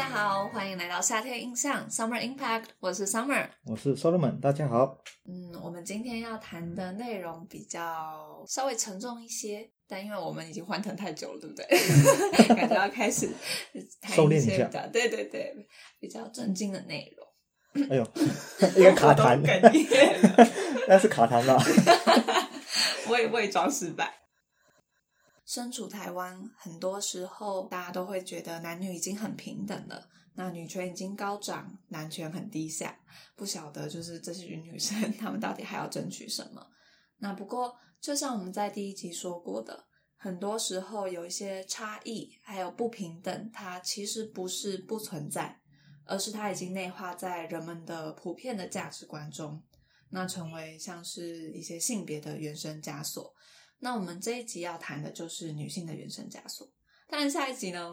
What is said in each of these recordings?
家好，欢迎来到夏天印象 Summer Impact，我是 Summer，我是 Solomon，大家好。嗯，我们今天要谈的内容比较稍微沉重一些，但因为我们已经欢腾太久了，对不对？感觉要开始收敛一下，对对对，比较正经的内容。哎呦，一个卡痰，那是卡痰吧？伪伪装失败。身处台湾，很多时候大家都会觉得男女已经很平等了，那女权已经高涨，男权很低下，不晓得就是这些女生 她们到底还要争取什么？那不过，就像我们在第一集说过的，很多时候有一些差异还有不平等，它其实不是不存在，而是它已经内化在人们的普遍的价值观中，那成为像是一些性别的原生枷锁。那我们这一集要谈的就是女性的原生枷锁，当然下一集呢，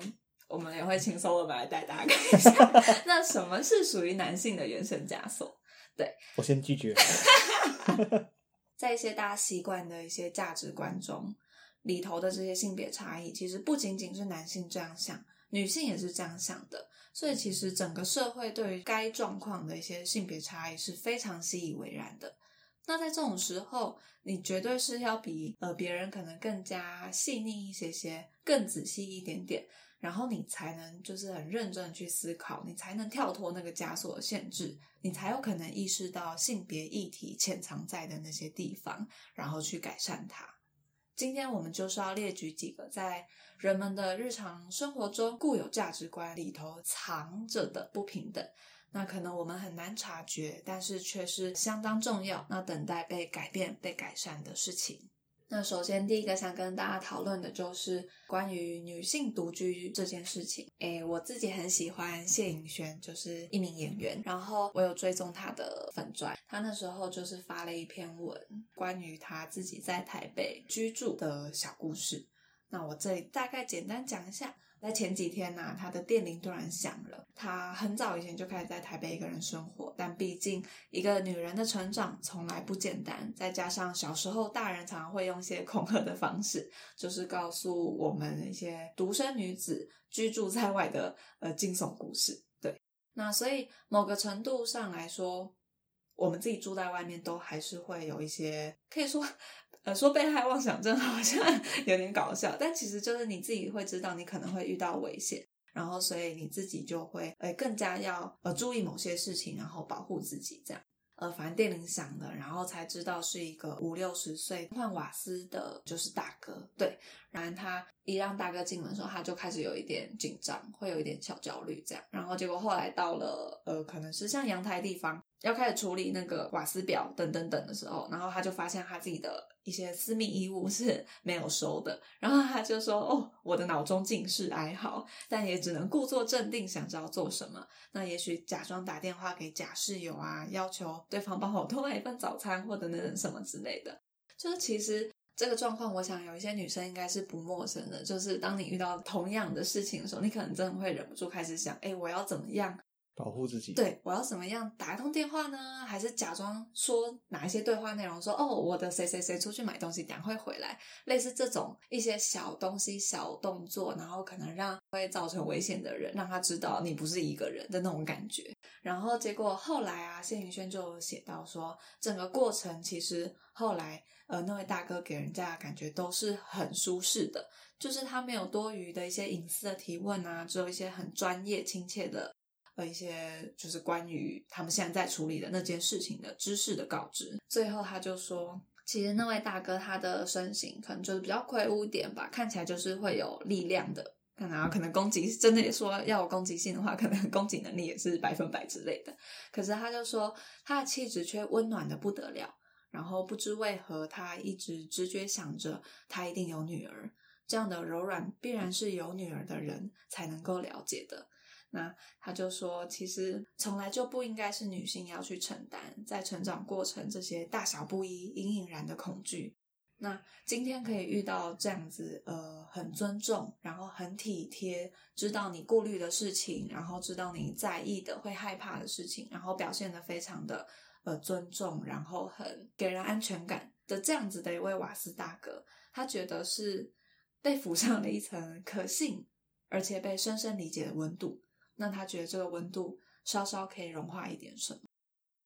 我们也会请 s o l 来带大家看一下，那什么是属于男性的原生枷锁？对我先拒绝。在一些大家习惯的一些价值观中，里头的这些性别差异，其实不仅仅是男性这样想，女性也是这样想的，所以其实整个社会对于该状况的一些性别差异是非常习以为然的。那在这种时候，你绝对是要比呃别人可能更加细腻一些些，更仔细一点点，然后你才能就是很认真去思考，你才能跳脱那个枷锁的限制，你才有可能意识到性别议题潜藏在的那些地方，然后去改善它。今天我们就是要列举几个在人们的日常生活中固有价值观里头藏着的不平等。那可能我们很难察觉，但是却是相当重要。那等待被改变、被改善的事情。那首先第一个想跟大家讨论的就是关于女性独居这件事情。诶，我自己很喜欢谢颖轩，就是一名演员。然后我有追踪他的粉钻，他那时候就是发了一篇文，关于他自己在台北居住的小故事。那我这里大概简单讲一下。在前几天呢，他的电铃突然响了。他很早以前就开始在台北一个人生活，但毕竟一个女人的成长从来不简单。再加上小时候大人常常会用一些恐吓的方式，就是告诉我们一些独生女子居住在外的呃惊悚故事。对，那所以某个程度上来说，我们自己住在外面都还是会有一些可以说。呃，说被害妄想症好像 有点搞笑，但其实就是你自己会知道你可能会遇到危险，然后所以你自己就会呃更加要呃注意某些事情，然后保护自己这样。呃，反正电铃响了，然后才知道是一个五六十岁换瓦斯的，就是大哥。对，然后他一让大哥进门的时候，他就开始有一点紧张，会有一点小焦虑这样。然后结果后来到了呃，可能是像阳台地方。要开始处理那个瓦斯表等等等的时候，然后他就发现他自己的一些私密衣物是没有收的，然后他就说：“哦，我的脑中尽是哀嚎，但也只能故作镇定，想知道做什么。那也许假装打电话给假室友啊，要求对方帮我多买一份早餐或者那什么之类的。就是其实这个状况，我想有一些女生应该是不陌生的。就是当你遇到同样的事情的时候，你可能真的会忍不住开始想：哎，我要怎么样？”保护自己，对我要怎么样打一通电话呢？还是假装说哪一些对话内容？说哦，我的谁谁谁出去买东西，等会回来。类似这种一些小东西、小动作，然后可能让会造成危险的人，让他知道你不是一个人的那种感觉。然后结果后来啊，谢云轩就写到说，整个过程其实后来呃，那位大哥给人家的感觉都是很舒适的，就是他没有多余的一些隐私的提问啊，只有一些很专业、亲切的。和一些就是关于他们现在在处理的那件事情的知识的告知。最后他就说，其实那位大哥他的身形可能就是比较魁梧点吧，看起来就是会有力量的。然后可能攻击真的说要有攻击性的话，可能攻击能力也是百分百之类的。可是他就说他的气质却温暖的不得了。然后不知为何，他一直直觉想着他一定有女儿，这样的柔软必然是有女儿的人才能够了解的。那他就说，其实从来就不应该是女性要去承担在成长过程这些大小不一、隐隐然的恐惧。那今天可以遇到这样子，呃，很尊重，然后很体贴，知道你顾虑的事情，然后知道你在意的、会害怕的事情，然后表现的非常的呃尊重，然后很给人安全感的这样子的一位瓦斯大哥，他觉得是被抚上了一层可信而且被深深理解的温度。那他觉得这个温度稍稍可以融化一点什么，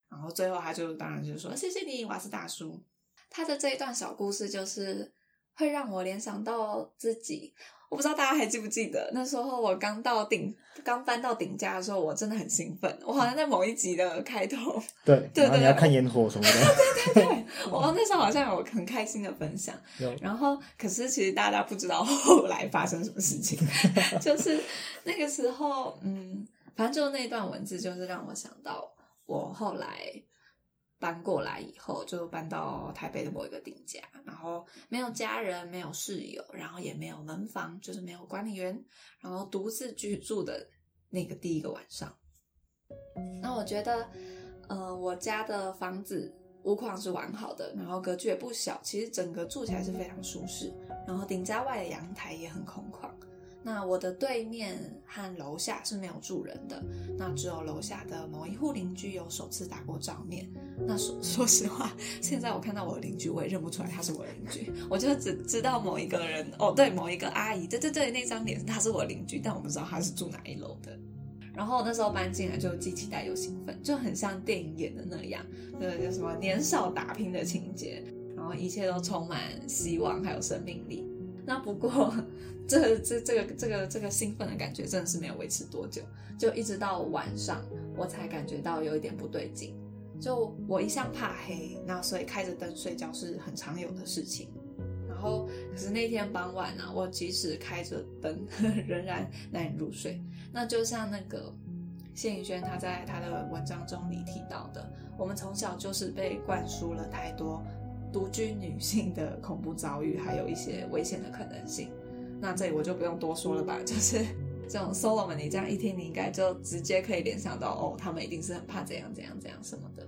然后最后他就当然就是说谢谢你，瓦斯大叔。他的这一段小故事就是会让我联想到自己。我不知道大家还记不记得那时候我刚到顶刚搬到顶家的时候，我真的很兴奋。我好像在某一集的开头，对对对，你要看烟火什么的，对对对，我那时候好像有很开心的分享。然后可是其实大家不知道后来发生什么事情，就是那个时候，嗯，反正就那段文字，就是让我想到我后来。搬过来以后，就搬到台北的某一个顶家，然后没有家人，没有室友，然后也没有门房，就是没有管理员，然后独自居住的那个第一个晚上。那我觉得，呃，我家的房子屋况是完好的，然后格局也不小，其实整个住起来是非常舒适，然后顶家外的阳台也很空旷。那我的对面和楼下是没有住人的，那只有楼下的某一户邻居有首次打过照面。那说 说实话，现在我看到我的邻居，我也认不出来他是我邻居，我就只知道某一个人哦，对，某一个阿姨，对对对，那张脸他是我邻居，但我不知道他是住哪一楼的。然后那时候搬进来就既期待又兴奋，就很像电影演的那样，对，就什么年少打拼的情节，然后一切都充满希望还有生命力。那不过。这这这个这个这个兴奋的感觉真的是没有维持多久，就一直到晚上我才感觉到有一点不对劲。就我一向怕黑，那所以开着灯睡觉是很常有的事情。然后可是那天傍晚呢，我即使开着灯，仍然难以入睡。那就像那个谢颖轩他在他的文章中里提到的，我们从小就是被灌输了太多独居女性的恐怖遭遇，还有一些危险的可能性。那这里我就不用多说了吧，就是这种 solo 嘛你这样一听，你应该就直接可以联想到，哦，他们一定是很怕怎样怎样怎样什么的。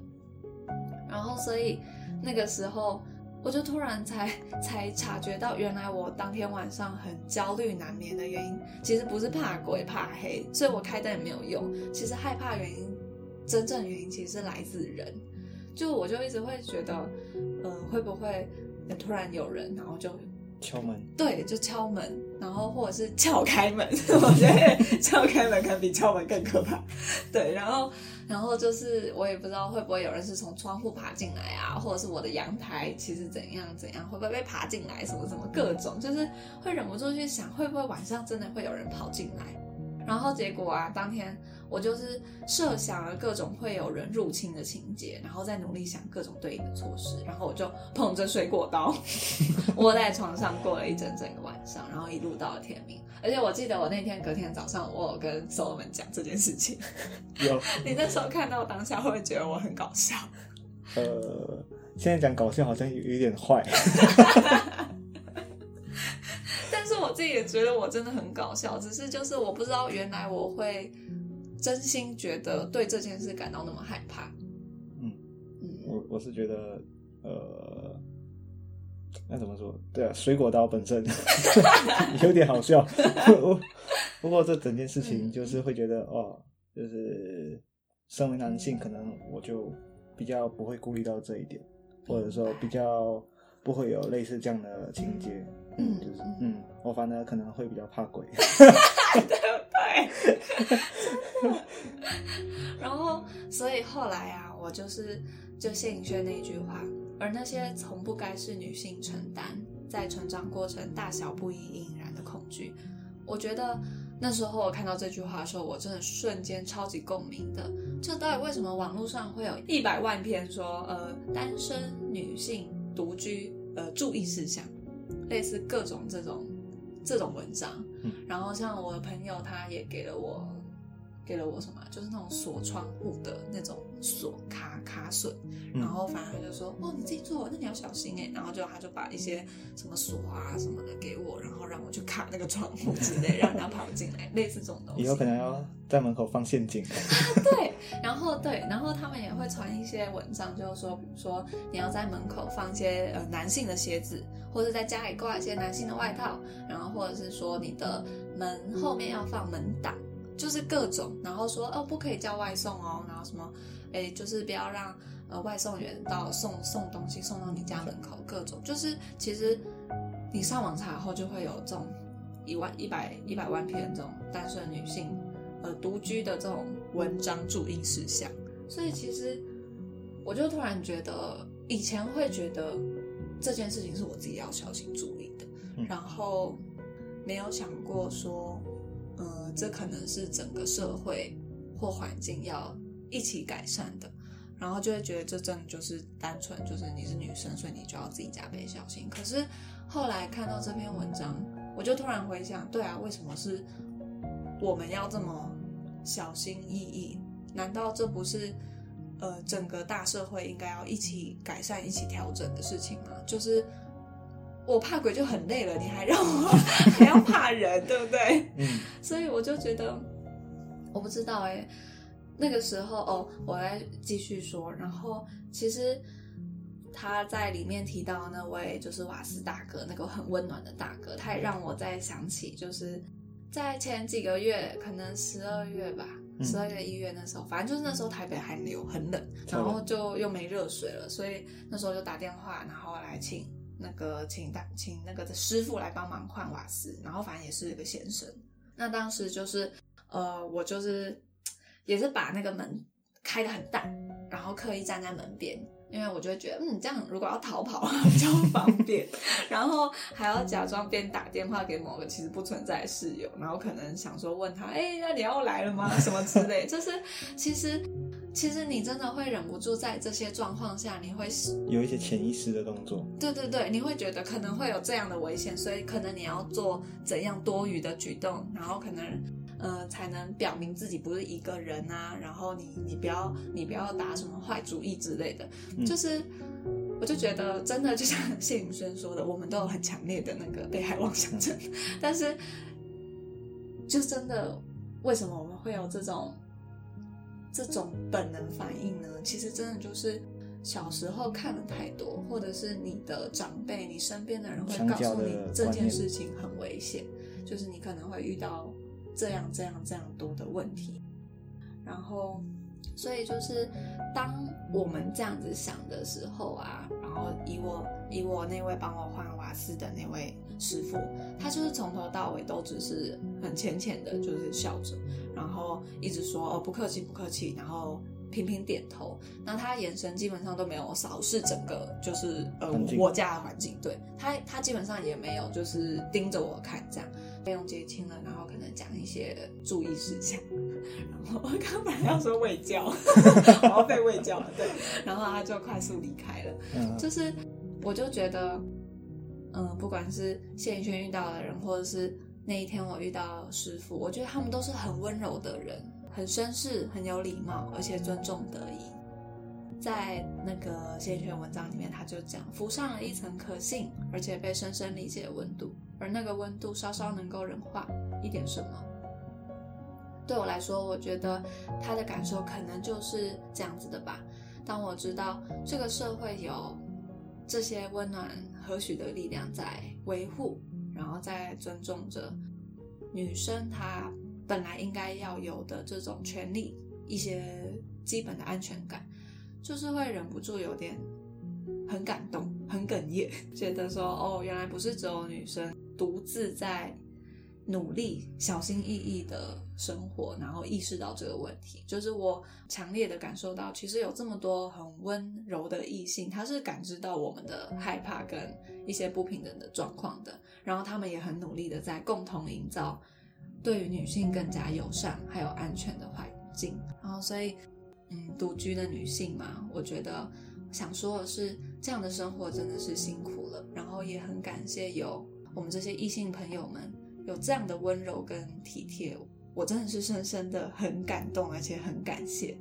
然后，所以那个时候，我就突然才才察觉到，原来我当天晚上很焦虑难眠的原因，其实不是怕鬼怕黑，所以我开灯也没有用。其实害怕原因，真正原因其实是来自人，就我就一直会觉得，呃，会不会突然有人，然后就。敲门，对，就敲门，然后或者是撬开门。我觉得撬开门可能比敲门更可怕。对，然后，然后就是我也不知道会不会有人是从窗户爬进来啊，或者是我的阳台其实怎样怎样，会不会被爬进来，什么什么各种，就是会忍不住去想，会不会晚上真的会有人跑进来。然后结果啊，当天。我就是设想了各种会有人入侵的情节，然后再努力想各种对应的措施，然后我就捧着水果刀 窝在床上过了一整整个晚上，然后一路到了天明。而且我记得我那天隔天早上，我有跟所有们讲这件事情。有，你那时候看到当下会不会觉得我很搞笑？呃，现在讲搞笑好像有有点坏。但是我自己也觉得我真的很搞笑，只是就是我不知道原来我会。真心觉得对这件事感到那么害怕，嗯。嗯，我我是觉得，呃，那怎么说？对啊，水果刀本身 有点好笑，不过这整件事情就是会觉得，哦，就是身为男性，可能我就比较不会顾虑到这一点，或者说比较不会有类似这样的情节，嗯，就是嗯，我反而可能会比较怕鬼。对对，然后，所以后来啊，我就是就谢颖轩那句话，而那些从不该是女性承担，在成长过程大小不一引燃的恐惧，我觉得那时候我看到这句话的时候，我真的瞬间超级共鸣的。这到底为什么网络上会有一百万篇说，呃，单身女性独居，呃，注意事项，类似各种这种。这种文章，然后像我的朋友，他也给了我，给了我什么，就是那种锁窗户的那种锁卡卡损，然后反正他就说，哦，你自己做，那你要小心哎，然后就他就把一些什么锁啊什么的给我，然后让我去卡那个窗户之类，让他跑进来，类似这种东西。以后可能要在门口放陷阱。对，然后对，然后他们也会传一些文章，就是说，比如说你要在门口放一些呃男性的鞋子。或者在家里挂一些男性的外套，然后或者是说你的门后面要放门挡，就是各种，然后说哦不可以叫外送哦，然后什么，哎就是不要让呃外送员到送送东西送到你家门口，各种就是其实你上网查后就会有这种一万一百一百万篇这种单身女性呃独居的这种文章注意事项。所以其实我就突然觉得，以前会觉得这件事情是我自己要小心注意的，然后没有想过说，呃，这可能是整个社会或环境要一起改善的。然后就会觉得这真的就是单纯就是你是女生，所以你就要自己加倍小心。可是后来看到这篇文章，我就突然回想，对啊，为什么是我们要这么小心翼翼？难道这不是呃整个大社会应该要一起改善、一起调整的事情吗？就是我怕鬼就很累了，你还让我还要怕人，对不对？嗯，所以我就觉得我不知道哎。那个时候哦，我来继续说。然后其实他在里面提到那位就是瓦斯大哥，那个很温暖的大哥，他也让我再想起，就是在前几个月，可能十二月吧，十二月一月那时候，反正就是那时候台北寒流很冷，然后就又没热水了，所以那时候就打电话，然后来请那个请大请那个的师傅来帮忙换瓦斯，然后反正也是一个先生。那当时就是呃，我就是。也是把那个门开的很大，然后刻意站在门边，因为我就会觉得，嗯，这样如果要逃跑 比较方便。然后还要假装边打电话给某个其实不存在室友，然后可能想说问他，哎，那你要来了吗？什么之类。就是其实其实你真的会忍不住在这些状况下，你会有一些潜意识的动作。对对对，你会觉得可能会有这样的危险，所以可能你要做怎样多余的举动，然后可能。呃，才能表明自己不是一个人啊，然后你你不要你不要打什么坏主意之类的，就是我就觉得真的就像 谢宇轩说的，我们都有很强烈的那个被害妄想症，但是就真的为什么我们会有这种这种本能反应呢？其实真的就是小时候看的太多，或者是你的长辈、你身边的人会告诉你这件事情很危险，就是你可能会遇到。这样这样这样多的问题，然后，所以就是当我们这样子想的时候啊，然后以我以我那位帮我换瓦斯的那位师傅，他就是从头到尾都只是很浅浅的，就是笑着，然后一直说哦不客气不客气，然后频频点头，那他眼神基本上都没有扫视整个就是呃我家的环境，对他他基本上也没有就是盯着我看这样。费用结清了，然后可能讲一些注意事项，然后我刚本来要说喂教，我要被喂教了，对，然后他就快速离开了。嗯，就是我就觉得，嗯，不管是谢宇轩遇到的人，或者是那一天我遇到师傅，我觉得他们都是很温柔的人，很绅士，很有礼貌，而且尊重得宜。在那个谢宇轩文章里面，他就讲浮上了一层可信而且被深深理解的温度。而那个温度稍稍能够融化一点什么，对我来说，我觉得他的感受可能就是这样子的吧。当我知道这个社会有这些温暖和许的力量在维护，然后在尊重着女生她本来应该要有的这种权利，一些基本的安全感，就是会忍不住有点很感动、很哽咽，觉得说哦，原来不是只有女生。独自在努力、小心翼翼的生活，然后意识到这个问题，就是我强烈的感受到，其实有这么多很温柔的异性，他是感知到我们的害怕跟一些不平等的状况的，然后他们也很努力的在共同营造对于女性更加友善还有安全的环境。然后，所以，嗯，独居的女性嘛，我觉得想说的是，这样的生活真的是辛苦了，然后也很感谢有。我们这些异性朋友们有这样的温柔跟体贴，我真的是深深的很感动，而且很感谢。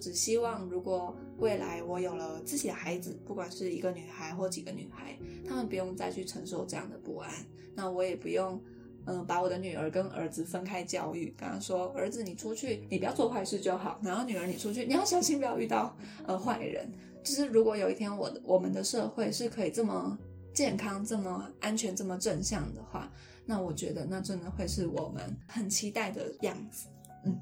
只希望如果未来我有了自己的孩子，不管是一个女孩或几个女孩，他们不用再去承受这样的不安，那我也不用，嗯，把我的女儿跟儿子分开教育，跟他说，儿子你出去，你不要做坏事就好，然后女儿你出去，你要小心不要遇到呃坏人。就是如果有一天我的我们的社会是可以这么。健康这么安全这么正向的话，那我觉得那真的会是我们很期待的样子。嗯。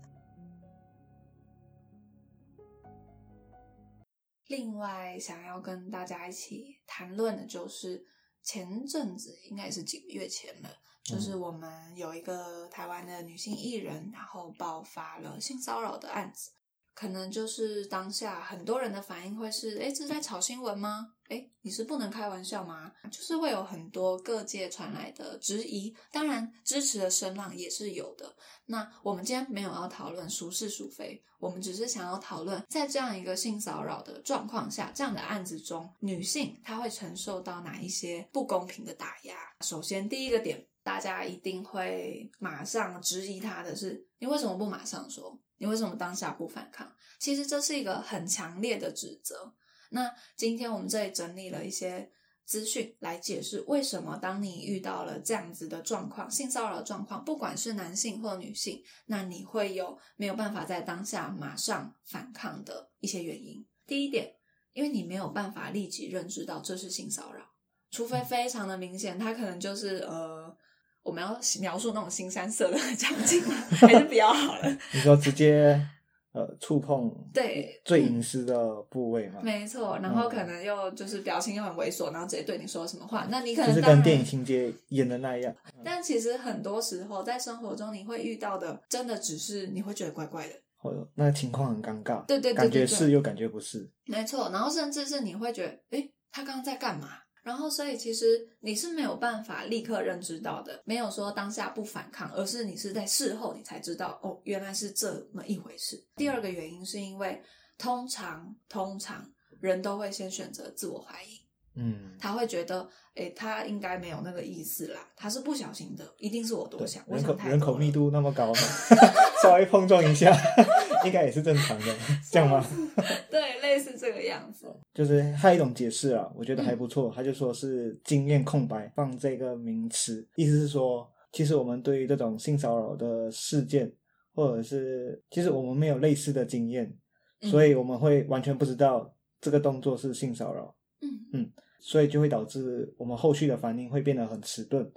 另外，想要跟大家一起谈论的就是前阵子应该也是几个月前了，就是我们有一个台湾的女性艺人，然后爆发了性骚扰的案子。可能就是当下很多人的反应会是：哎，这是在炒新闻吗？哎，你是不能开玩笑吗？就是会有很多各界传来的质疑，当然支持的声浪也是有的。那我们今天没有要讨论孰是孰非，我们只是想要讨论，在这样一个性骚扰的状况下，这样的案子中，女性她会承受到哪一些不公平的打压？首先，第一个点，大家一定会马上质疑他的是：你为什么不马上说？你为什么当下不反抗？其实这是一个很强烈的指责。那今天我们这里整理了一些资讯来解释，为什么当你遇到了这样子的状况，性骚扰状况，不管是男性或女性，那你会有没有办法在当下马上反抗的一些原因。第一点，因为你没有办法立即认知到这是性骚扰，除非非常的明显，他可能就是呃。我们要描述那种新三色的 场景吗？还是比较好的？你说直接呃触碰对最隐私的部位嘛？没错，然后可能又就是表情又很猥琐，然后直接对你说什么话？那你可能就是跟电影情节演的那样。但其实很多时候在生活中你会遇到的，真的只是你会觉得怪怪的，或者那情况很尴尬，对对，感觉是又感觉不是。没错，然后甚至是你会觉得，哎，他刚刚在干嘛？然后，所以其实你是没有办法立刻认知到的，没有说当下不反抗，而是你是在事后你才知道，哦，原来是这么一回事。第二个原因是因为，通常通常人都会先选择自我怀疑。嗯，他会觉得，哎，他应该没有那个意思啦，他是不小心的，一定是我多想。人口人口密度那么高，稍微碰撞一下，应该也是正常的，这样吗？对，类似这个样子。就是还有一种解释啊，我觉得还不错，他就说是经验空白放这个名词，意思是说，其实我们对于这种性骚扰的事件，或者是其实我们没有类似的经验，所以我们会完全不知道这个动作是性骚扰。嗯嗯，所以就会导致我们后续的反应会变得很迟钝，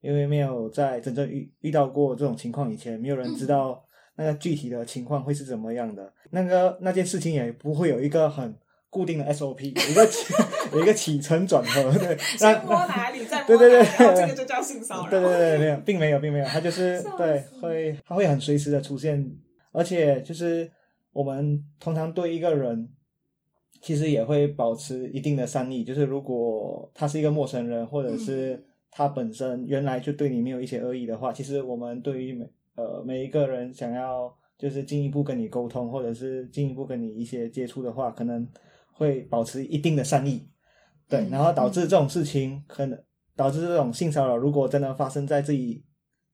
因为没有在真正遇遇到过这种情况以前，没有人知道那个具体的情况会是怎么样的。那个那件事情也不会有一个很固定的 SOP，有一个 有一个起承转合。对，先摸哪里，再 对对对，这个就叫性骚扰。对对对，没有，并没有，并没有，它就是对，会它会很随时的出现，而且就是我们通常对一个人。其实也会保持一定的善意，就是如果他是一个陌生人，或者是他本身原来就对你没有一些恶意的话，其实我们对于每呃每一个人想要就是进一步跟你沟通，或者是进一步跟你一些接触的话，可能会保持一定的善意，对，然后导致这种事情可能导致这种性骚扰，如果真的发生在自己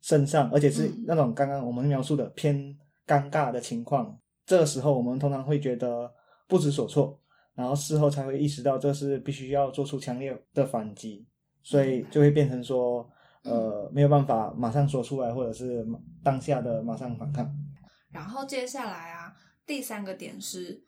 身上，而且是那种刚刚我们描述的偏尴尬的情况，这个时候我们通常会觉得不知所措。然后事后才会意识到，这是必须要做出强烈的反击，所以就会变成说，呃，没有办法马上说出来，或者是当下的马上反抗。然后接下来啊，第三个点是，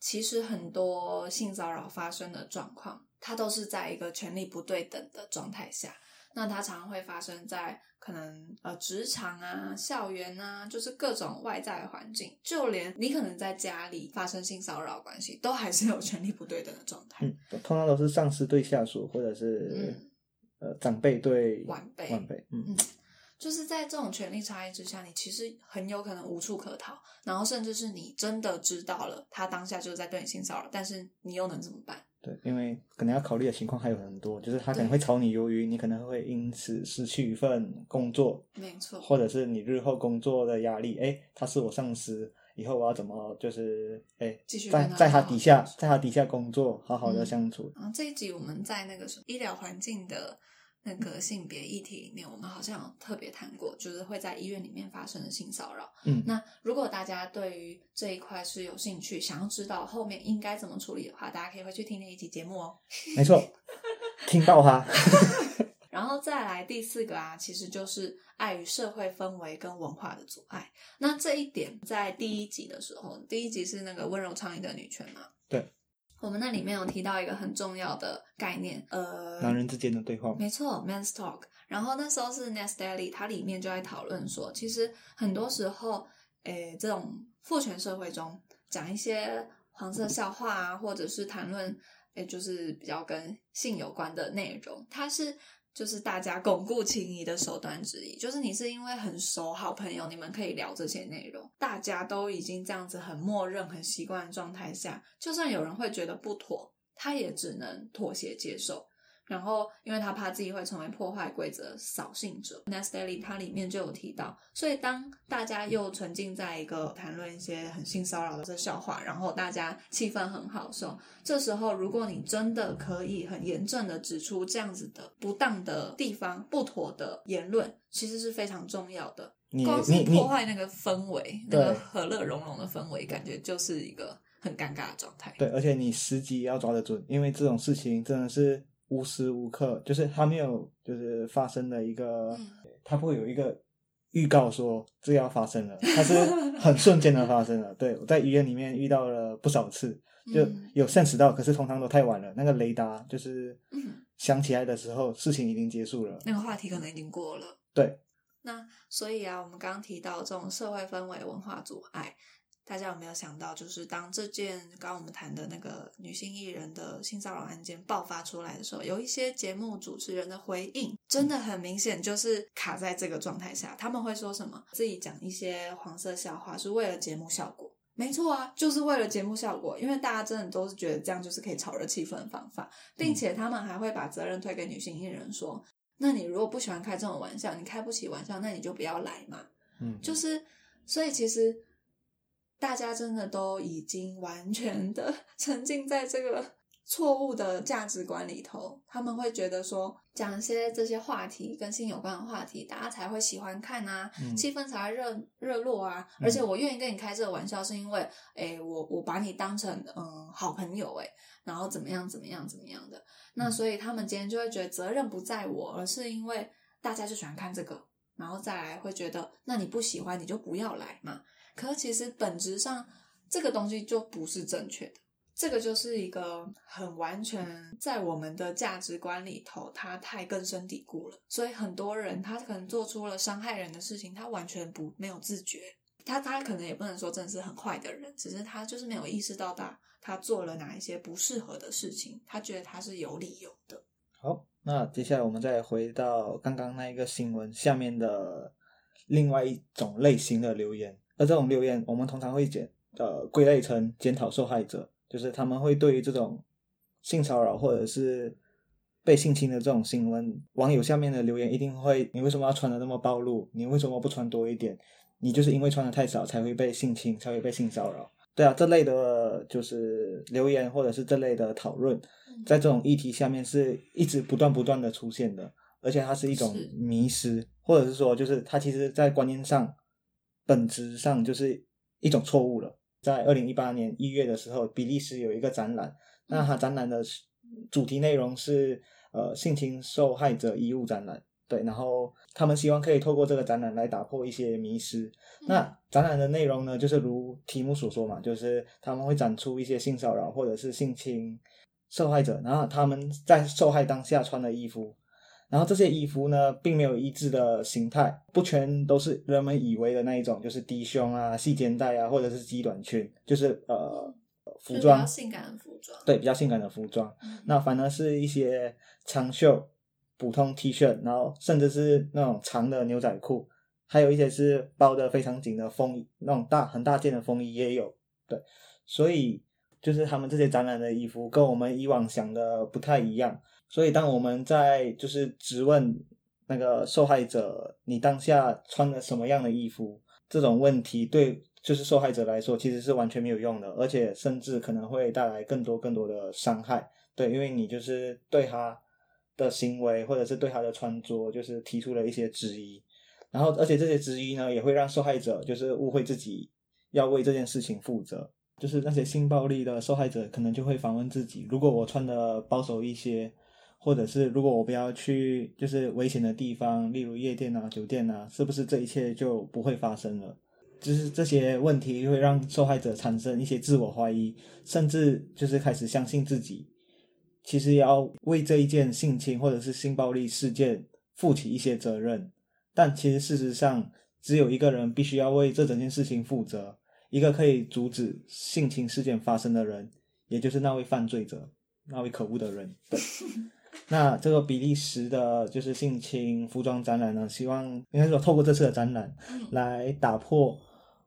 其实很多性骚扰发生的状况，它都是在一个权力不对等的状态下。那它常常会发生在可能呃职场啊、校园啊，就是各种外在环境，就连你可能在家里发生性骚扰关系，都还是有权力不对等的状态。嗯，通常都是上司对下属，或者是呃长辈对晚辈。晚辈，嗯，就是在这种权力差异之下，你其实很有可能无处可逃，然后甚至是你真的知道了他当下就是在对你性骚扰，但是你又能怎么办？对，因为可能要考虑的情况还有很多，就是他可能会炒你鱿鱼，你可能会因此失去一份工作，没错，或者是你日后工作的压力，哎，他是我上司，以后我要怎么就是哎，继续在在他底下，在他底下工作，好好的相处。然后这一集我们在那个什么医疗环境的。那个性别议题里面，我们好像有特别谈过，就是会在医院里面发生的性骚扰。嗯，那如果大家对于这一块是有兴趣，想要知道后面应该怎么处理的话，大家可以回去听那一集节目哦。没错，听到哈。然后再来第四个啊，其实就是碍于社会氛围跟文化的阻碍。那这一点在第一集的时候，第一集是那个温柔倡议的女权嘛？对。我们那里面有提到一个很重要的概念，呃，男人之间的对话，没错，man's talk。然后那时候是 Nest Daily，它里面就在讨论说，其实很多时候，诶，这种父权社会中讲一些黄色笑话啊，或者是谈论，诶，就是比较跟性有关的内容，它是就是大家巩固情谊的手段之一。就是你是因为很熟，好朋友，你们可以聊这些内容，大家都已经这样子很默认、很习惯的状态下，就算有人会觉得不妥，他也只能妥协接受。然后，因为他怕自己会成为破坏规则扫兴者，Nest Daily 它里面就有提到，所以当大家又沉浸在一个谈论一些很性骚扰的笑话，然后大家气氛很好的时候，这时候如果你真的可以很严正的指出这样子的不当的地方、不妥的言论，其实是非常重要的。你光是破坏那个氛围，那个和乐融融的氛围，感觉就是一个很尴尬的状态。对，而且你时机要抓得准，因为这种事情真的是。无时无刻就是他没有，就是发生的一个，它不会有一个预告说这要发生了，它是 很瞬间的发生了。对我在医院里面遇到了不少次，就有 sense 到，可是通常都太晚了。那个雷达就是想起来的时候，事情已经结束了，那个话题可能已经过了。对，那所以啊，我们刚刚提到这种社会氛围、文化阻碍。大家有没有想到，就是当这件刚刚我们谈的那个女性艺人的性骚扰案件爆发出来的时候，有一些节目主持人的回应真的很明显，就是卡在这个状态下。他们会说什么？自己讲一些黄色笑话是为了节目效果？没错啊，就是为了节目效果，因为大家真的都是觉得这样就是可以炒热气氛的方法，并且他们还会把责任推给女性艺人，说：那你如果不喜欢开这种玩笑，你开不起玩笑，那你就不要来嘛。嗯，就是所以其实。大家真的都已经完全的 沉浸在这个错误的价值观里头，他们会觉得说讲一些这些话题跟性有关的话题，大家才会喜欢看啊，气氛才会热热络啊。而且我愿意跟你开这个玩笑，是因为，哎，我我把你当成嗯好朋友，哎，然后怎么样怎么样怎么样的。那所以他们今天就会觉得责任不在我，而是因为大家就喜欢看这个，然后再来会觉得，那你不喜欢你就不要来嘛。可其实本质上，这个东西就不是正确的。这个就是一个很完全在我们的价值观里头，它太根深蒂固了。所以很多人他可能做出了伤害人的事情，他完全不没有自觉。他他可能也不能说真的是很坏的人，只是他就是没有意识到他他做了哪一些不适合的事情，他觉得他是有理由的。好，那接下来我们再回到刚刚那一个新闻下面的另外一种类型的留言。而这种留言，我们通常会检呃归类成检讨受害者，就是他们会对于这种性骚扰或者是被性侵的这种新闻，网友下面的留言一定会：你为什么要穿的那么暴露？你为什么不穿多一点？你就是因为穿的太少才会被性侵，才会被性骚扰。对啊，这类的就是留言或者是这类的讨论，在这种议题下面是一直不断不断的出现的，而且它是一种迷失，或者是说，就是它其实在观念上。本质上就是一种错误了。在二零一八年一月的时候，比利时有一个展览，那它展览的主题内容是呃性侵受害者衣物展览。对，然后他们希望可以透过这个展览来打破一些迷失。那展览的内容呢，就是如题目所说嘛，就是他们会展出一些性骚扰或者是性侵受害者，然后他们在受害当下穿的衣服。然后这些衣服呢，并没有一致的形态，不全都是人们以为的那一种，就是低胸啊、细肩带啊，或者是鸡短裙，就是呃服装，比较性感的服装，对，比较性感的服装。那反而是一些长袖、普通 T 恤，然后甚至是那种长的牛仔裤，还有一些是包的非常紧的风衣，那种大很大件的风衣也有。对，所以就是他们这些展览的衣服跟我们以往想的不太一样。所以，当我们在就是质问那个受害者，你当下穿了什么样的衣服这种问题，对就是受害者来说，其实是完全没有用的，而且甚至可能会带来更多更多的伤害。对，因为你就是对他的行为或者是对他的穿着，就是提出了一些质疑，然后而且这些质疑呢，也会让受害者就是误会自己要为这件事情负责。就是那些性暴力的受害者，可能就会反问自己：如果我穿的保守一些。或者是如果我不要去就是危险的地方，例如夜店啊、酒店啊，是不是这一切就不会发生了？就是这些问题会让受害者产生一些自我怀疑，甚至就是开始相信自己其实要为这一件性侵或者是性暴力事件负起一些责任。但其实事实上，只有一个人必须要为这整件事情负责，一个可以阻止性侵事件发生的人，也就是那位犯罪者，那位可恶的人。那这个比利时的就是性侵服装展览呢，希望应该说透过这次的展览来打破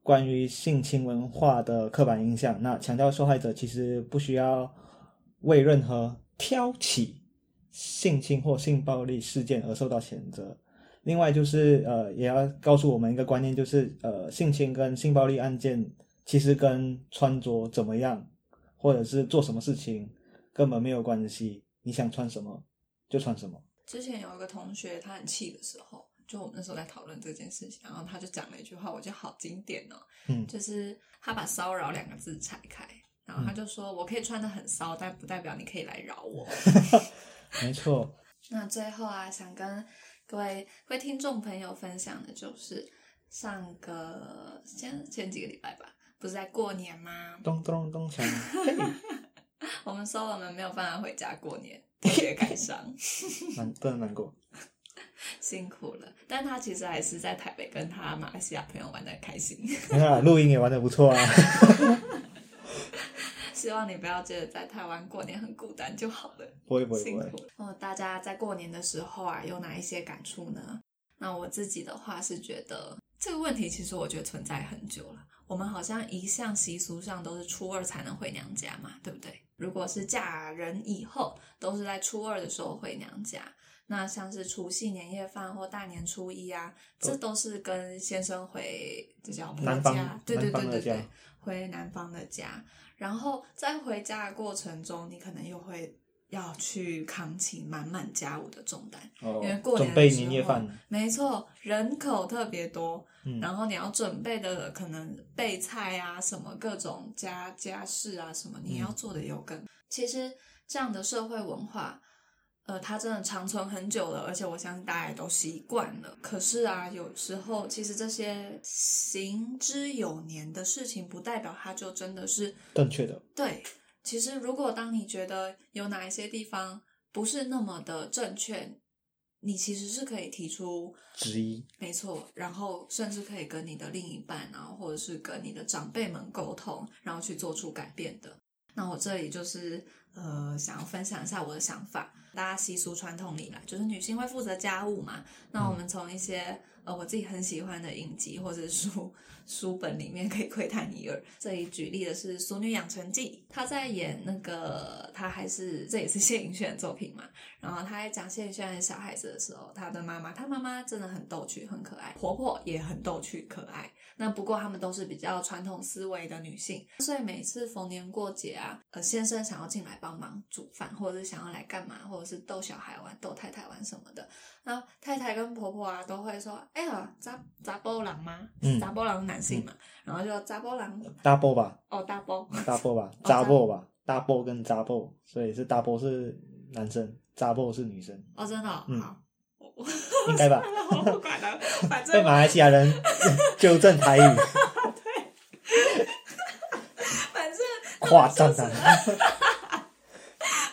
关于性侵文化的刻板印象，那强调受害者其实不需要为任何挑起性侵或性暴力事件而受到谴责。另外就是呃，也要告诉我们一个观念，就是呃，性侵跟性暴力案件其实跟穿着怎么样，或者是做什么事情根本没有关系。你想穿什么就穿什么。之前有一个同学，他很气的时候，就我们那时候在讨论这件事情，然后他就讲了一句话，我觉得好经典哦。嗯，就是他把“骚扰”两个字拆开，然后他就说：“我可以穿的很骚，但不代表你可以来扰我。”没错。那最后啊，想跟各位各位听众朋友分享的就是，上个前前几个礼拜吧，不是在过年吗？咚咚咚锵！我们说我们没有办法回家过年，特别感伤，难不能难过，辛苦了。但他其实还是在台北跟他马来西亚朋友玩的开心。啊，录音也玩的不错啊。希望你不要觉得在台湾过年很孤单就好了。不会不会不会。哦，大家在过年的时候啊，有哪一些感触呢？那我自己的话是觉得这个问题其实我觉得存在很久了。我们好像一向习俗上都是初二才能回娘家嘛，对不对？如果是嫁人以后，都是在初二的时候回娘家。那像是除夕年夜饭或大年初一啊，这都是跟先生回这叫婆家，对对对对对，回男方的家。然后在回家的过程中，你可能又会要去扛起满满家务的重担，因为过年的时候，没错，人口特别多，然后你要准备的可能备菜啊，什么各种家家事啊，什么你要做的有更。其实这样的社会文化。呃，它真的长存很久了，而且我相信大家都习惯了。可是啊，有时候其实这些行之有年的事情，不代表它就真的是正确的。对，其实如果当你觉得有哪一些地方不是那么的正确，你其实是可以提出质疑。没错，然后甚至可以跟你的另一半啊，或者是跟你的长辈们沟通，然后去做出改变的。那我这里就是呃，想要分享一下我的想法。大家习俗传统里来，就是女性会负责家务嘛。那我们从一些呃我自己很喜欢的影集或者书书本里面可以窥探一二。这里举例的是《俗女养成记》，她在演那个，她还是这也是谢颖轩的作品嘛。然后她在讲谢颖轩的小孩子的时候，她的妈妈，她妈妈真的很逗趣、很可爱，婆婆也很逗趣、可爱。那不过他们都是比较传统思维的女性，所以每次逢年过节啊，呃，先生想要进来帮忙煮饭，或者是想要来干嘛，或者是逗小孩玩、逗太太玩什么的，那太太跟婆婆啊都会说：“哎呀，杂杂波郎吗？杂波郎男性嘛，然后就扎波郎。”大波吧？哦，大波。大波吧？扎波吧？大波跟扎波，所以是大波是男生，扎波是女生。哦，真的？嗯。应该吧，不管了，反正被马来西亚人纠正台语。对，反正夸张的。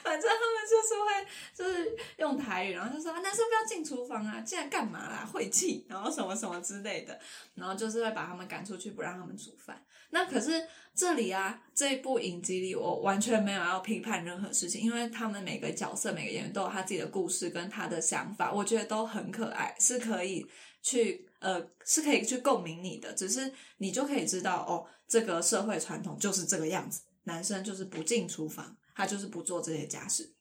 反正他们就是会，就是用台语，然后进厨房啊，进来干嘛啦？晦气，然后什么什么之类的，然后就是会把他们赶出去，不让他们煮饭。那可是这里啊，这一部影集里，我完全没有要批判任何事情，因为他们每个角色、每个演员都有他自己的故事跟他的想法，我觉得都很可爱，是可以去呃，是可以去共鸣你的。只是你就可以知道，哦，这个社会传统就是这个样子，男生就是不进厨房，他就是不做这些家事。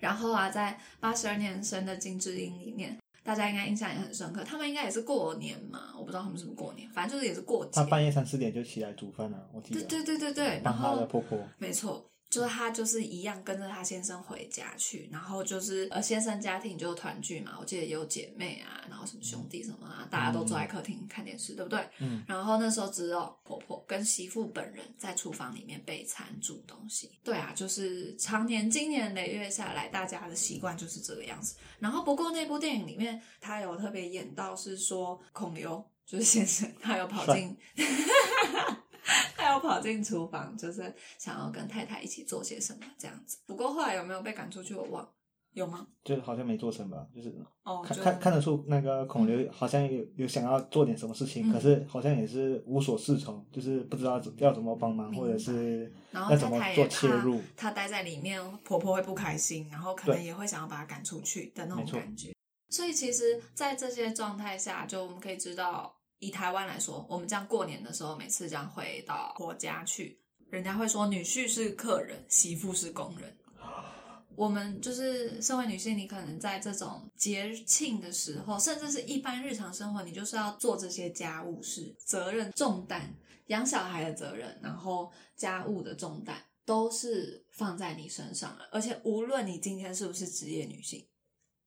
然后啊，在八十二年生的金智英里面。大家应该印象也很深刻，他们应该也是过年嘛，我不知道他们是不是过年，反正就是也是过节。他半夜三四点就起来煮饭了，我记得。对对对对对，帮他的婆婆。没错。就是他就是一样跟着他先生回家去，然后就是呃先生家庭就团聚嘛，我记得也有姐妹啊，然后什么兄弟什么啊，大家都坐在客厅看电视，对不对？嗯。然后那时候只有婆婆跟媳妇本人在厨房里面备餐煮东西。对啊，就是常年经年累月下来，大家的习惯就是这个样子。然后不过那部电影里面，他有特别演到是说孔刘就是先生，他有跑进。他要跑进厨房，就是想要跟太太一起做些什么这样子。不过后来有没有被赶出去，我忘。有吗？就好像没做成吧，就是哦，看看看得出那个孔刘好像有有想要做点什么事情，嗯可是好像也是无所适从，就是不知道怎要怎么帮忙，或者是然后要怎么太太也做切怕入。她待在里面，婆婆会不开心，然后可能也会想要把她赶出去的那种感觉。所以其实，在这些状态下，就我们可以知道，以台湾来说，我们这样过年的时候，每次这样回到婆家去，人家会说女婿是客人，媳妇是工人。我们就是身为女性，你可能在这种节庆的时候，甚至是一般日常生活，你就是要做这些家务事，责任重担，养小孩的责任，然后家务的重担都是放在你身上了。而且无论你今天是不是职业女性，嗯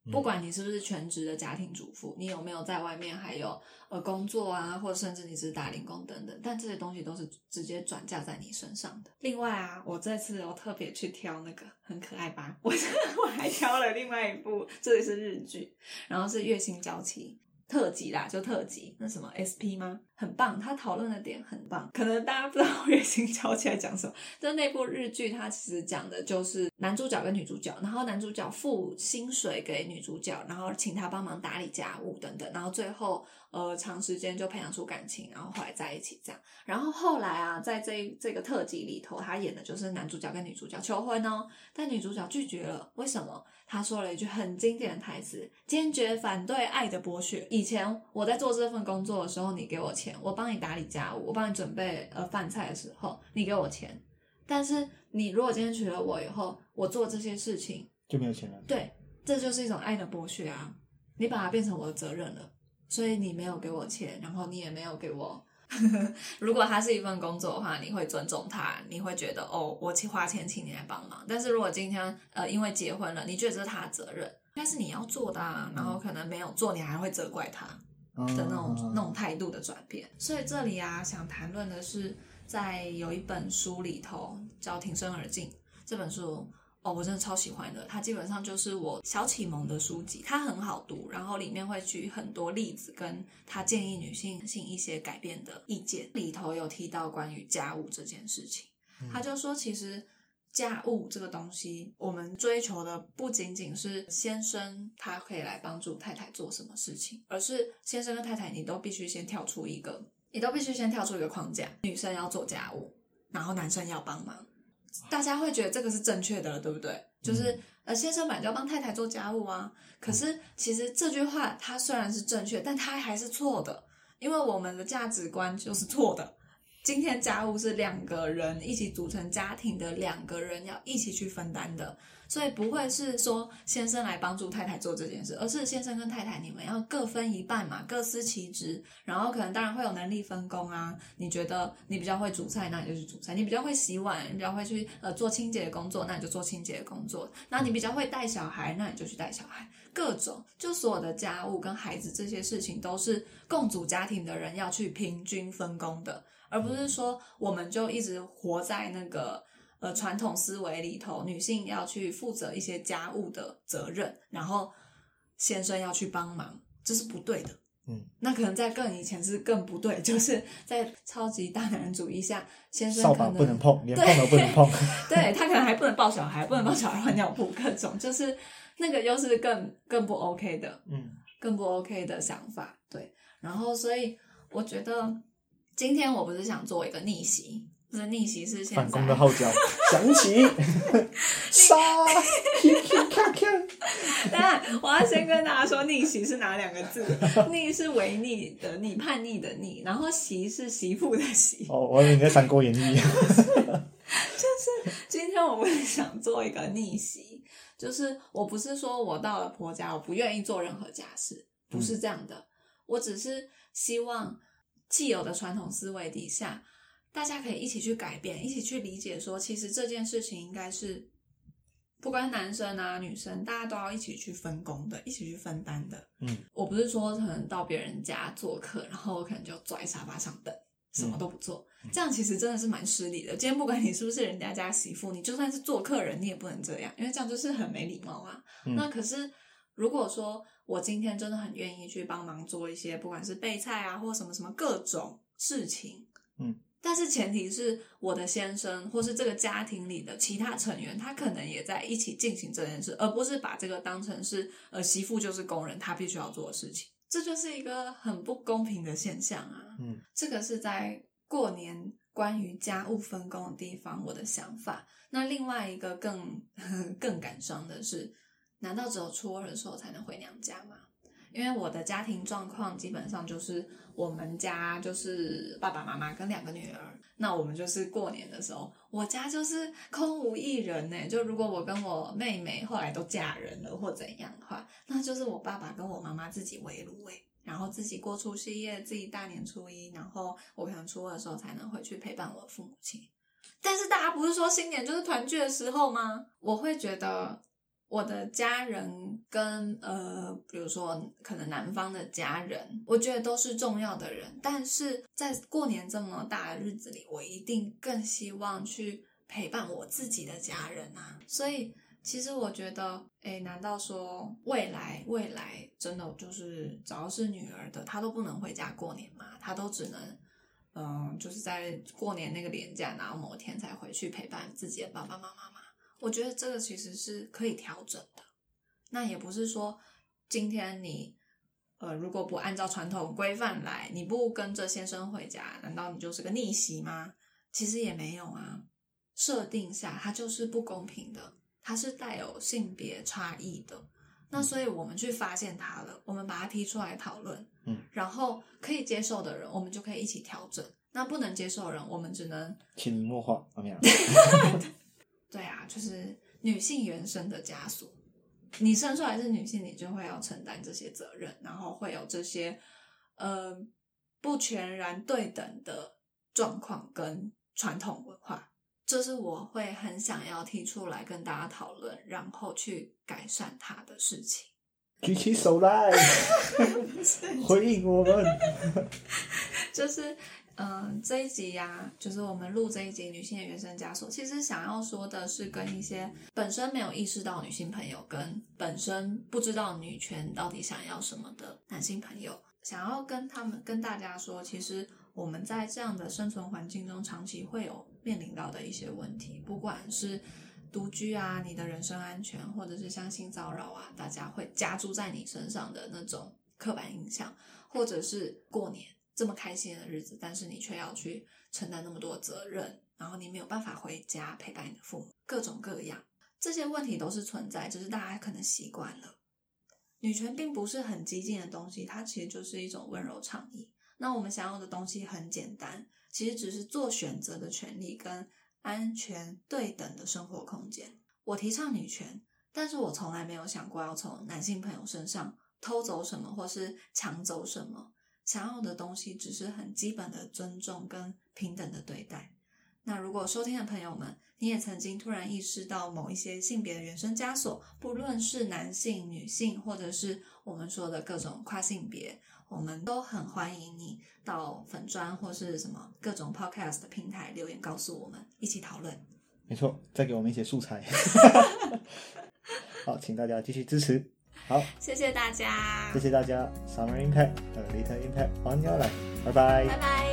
不管你是不是全职的家庭主妇，你有没有在外面还有呃工作啊，或者甚至你只是打零工等等，但这些东西都是直接转嫁在你身上的。另外啊，我这次我特别去挑那个很可爱吧，我 我还挑了另外一部，这里是日剧，然后是《月薪娇妻》。特辑啦，就特辑，那什么 SP 吗？很棒，他讨论的点很棒。可能大家不知道《月薪交起来讲什么，就那部日剧，它其实讲的就是男主角跟女主角，然后男主角付薪水给女主角，然后请她帮忙打理家务等等，然后最后呃长时间就培养出感情，然后后来在一起这样。然后后来啊，在这这个特辑里头，他演的就是男主角跟女主角求婚哦，但女主角拒绝了，为什么？他说了一句很经典的台词：“坚决反对爱的剥削。”以前我在做这份工作的时候，你给我钱，我帮你打理家务，我帮你准备呃饭菜的时候，你给我钱。但是你如果今天娶了我以后，我做这些事情，就没有钱了。对，这就是一种爱的剥削啊！你把它变成我的责任了，所以你没有给我钱，然后你也没有给我。如果它是一份工作的话，你会尊重他，你会觉得哦，我去花钱请你来帮忙。但是如果今天呃因为结婚了，你觉得这是他的责任，应该是你要做的啊，然后可能没有做，你还会责怪他的那种、嗯那种态度的转变。所以这里啊，想谈论的是，在有一本书里头叫《挺身而进》这本书。哦，我真的超喜欢的，它基本上就是我小启蒙的书籍，它很好读，然后里面会举很多例子，跟他建议女性性一些改变的意见。里头有提到关于家务这件事情，他就说，其实家务这个东西，我们追求的不仅仅是先生他可以来帮助太太做什么事情，而是先生跟太太你都必须先跳出一个，你都必须先跳出一个框架，女生要做家务，然后男生要帮忙。大家会觉得这个是正确的了，对不对？就是呃，先生本来就要帮太太做家务啊。可是其实这句话它虽然是正确，但它还是错的，因为我们的价值观就是错的。今天家务是两个人一起组成家庭的两个人要一起去分担的，所以不会是说先生来帮助太太做这件事，而是先生跟太太你们要各分一半嘛，各司其职。然后可能当然会有能力分工啊，你觉得你比较会煮菜，那你就去煮菜；你比较会洗碗，你比较会去呃做清洁的工作，那你就做清洁的工作。那你比较会带小孩，那你就去带小孩。各种就所有的家务跟孩子这些事情，都是共组家庭的人要去平均分工的。而不是说我们就一直活在那个呃传统思维里头，女性要去负责一些家务的责任，然后先生要去帮忙，这是不对的。嗯，那可能在更以前是更不对，就是在超级大男人主义下，先生可能不能碰，连对碰都不能碰。对他可能还不能抱小孩，不能抱小孩换尿布，各种就是那个又是更更不 OK 的。嗯，更不 OK 的想法，对。然后，所以我觉得今天我不是想做一个逆袭，就是逆袭是现在反攻的号角 响起，杀，噼噼咔咔。当然，我要先跟大家说，逆袭是哪两个字？逆是违逆的逆，叛逆的逆，然后袭是媳妇的媳。哦，我以为你在《三国演义》。今天我不是想做一个逆袭，就是我不是说我到了婆家，我不愿意做任何家事，不是这样的。我只是希望既有的传统思维底下，大家可以一起去改变，一起去理解说，其实这件事情应该是不管男生啊女生，大家都要一起去分工的，一起去分担的。嗯，我不是说可能到别人家做客，然后我可能就坐在沙发上等。什么都不做，这样其实真的是蛮失礼的。今天不管你是不是人家家媳妇，你就算是做客人，你也不能这样，因为这样就是很没礼貌啊。嗯那可是如果说我今天真的很愿意去帮忙做一些，不管是备菜啊，或什么什么各种事情，嗯，但是前提是我的先生或是这个家庭里的其他成员，他可能也在一起进行这件事，而不是把这个当成是呃媳妇就是工人，他必须要做的事情。这就是一个很不公平的现象啊！嗯，这个是在过年关于家务分工的地方我的想法。那另外一个更 更感伤的是，难道只有初二的时候才能回娘家吗？因为我的家庭状况基本上就是我们家就是爸爸妈妈跟两个女儿，那我们就是过年的时候，我家就是空无一人呢。就如果我跟我妹妹后来都嫁人了或怎样的话，那就是我爸爸跟我妈妈自己围炉诶，然后自己过除夕夜，自己大年初一，然后我可能初二的时候才能回去陪伴我父母亲。但是大家不是说新年就是团聚的时候吗？我会觉得。我的家人跟呃，比如说可能男方的家人，我觉得都是重要的人。但是在过年这么大的日子里，我一定更希望去陪伴我自己的家人啊。所以其实我觉得，哎，难道说未来未来真的就是只要是女儿的，她都不能回家过年吗？她都只能嗯，就是在过年那个年假，然后某天才回去陪伴自己的爸爸妈妈吗？我觉得这个其实是可以调整的，那也不是说今天你呃如果不按照传统规范来，你不跟着先生回家，难道你就是个逆袭吗？其实也没有啊，设定下它就是不公平的，它是带有性别差异的。那所以我们去发现它了，我们把它提出来讨论，嗯，然后可以接受的人，我们就可以一起调整；那不能接受的人，我们只能潜移默化，怎么样？对啊，就是女性原生的枷锁。你生出来是女性，你就会要承担这些责任，然后会有这些呃不全然对等的状况跟传统文化，这是我会很想要提出来跟大家讨论，然后去改善它的事情。举起手来，回应我们。就是。嗯，这一集呀，就是我们录这一集女性的原生枷锁。其实想要说的是，跟一些本身没有意识到女性朋友，跟本身不知道女权到底想要什么的男性朋友，想要跟他们跟大家说，其实我们在这样的生存环境中，长期会有面临到的一些问题，不管是独居啊，你的人身安全，或者是像性骚扰啊，大家会加注在你身上的那种刻板印象，或者是过年。这么开心的日子，但是你却要去承担那么多责任，然后你没有办法回家陪伴你的父母，各种各样这些问题都是存在，只是大家可能习惯了。女权并不是很激进的东西，它其实就是一种温柔倡议。那我们想要的东西很简单，其实只是做选择的权利跟安全对等的生活空间。我提倡女权，但是我从来没有想过要从男性朋友身上偷走什么，或是抢走什么。想要的东西只是很基本的尊重跟平等的对待。那如果收听的朋友们，你也曾经突然意识到某一些性别的原生枷锁，不论是男性、女性，或者是我们说的各种跨性别，我们都很欢迎你到粉砖或是什么各种 podcast 的平台留言告诉我们，一起讨论。没错，再给我们一些素材。好，请大家继续支持。好，谢谢大家，谢谢大家，Summer Impact，和，Little Impact，欢迎来，拜拜，拜拜。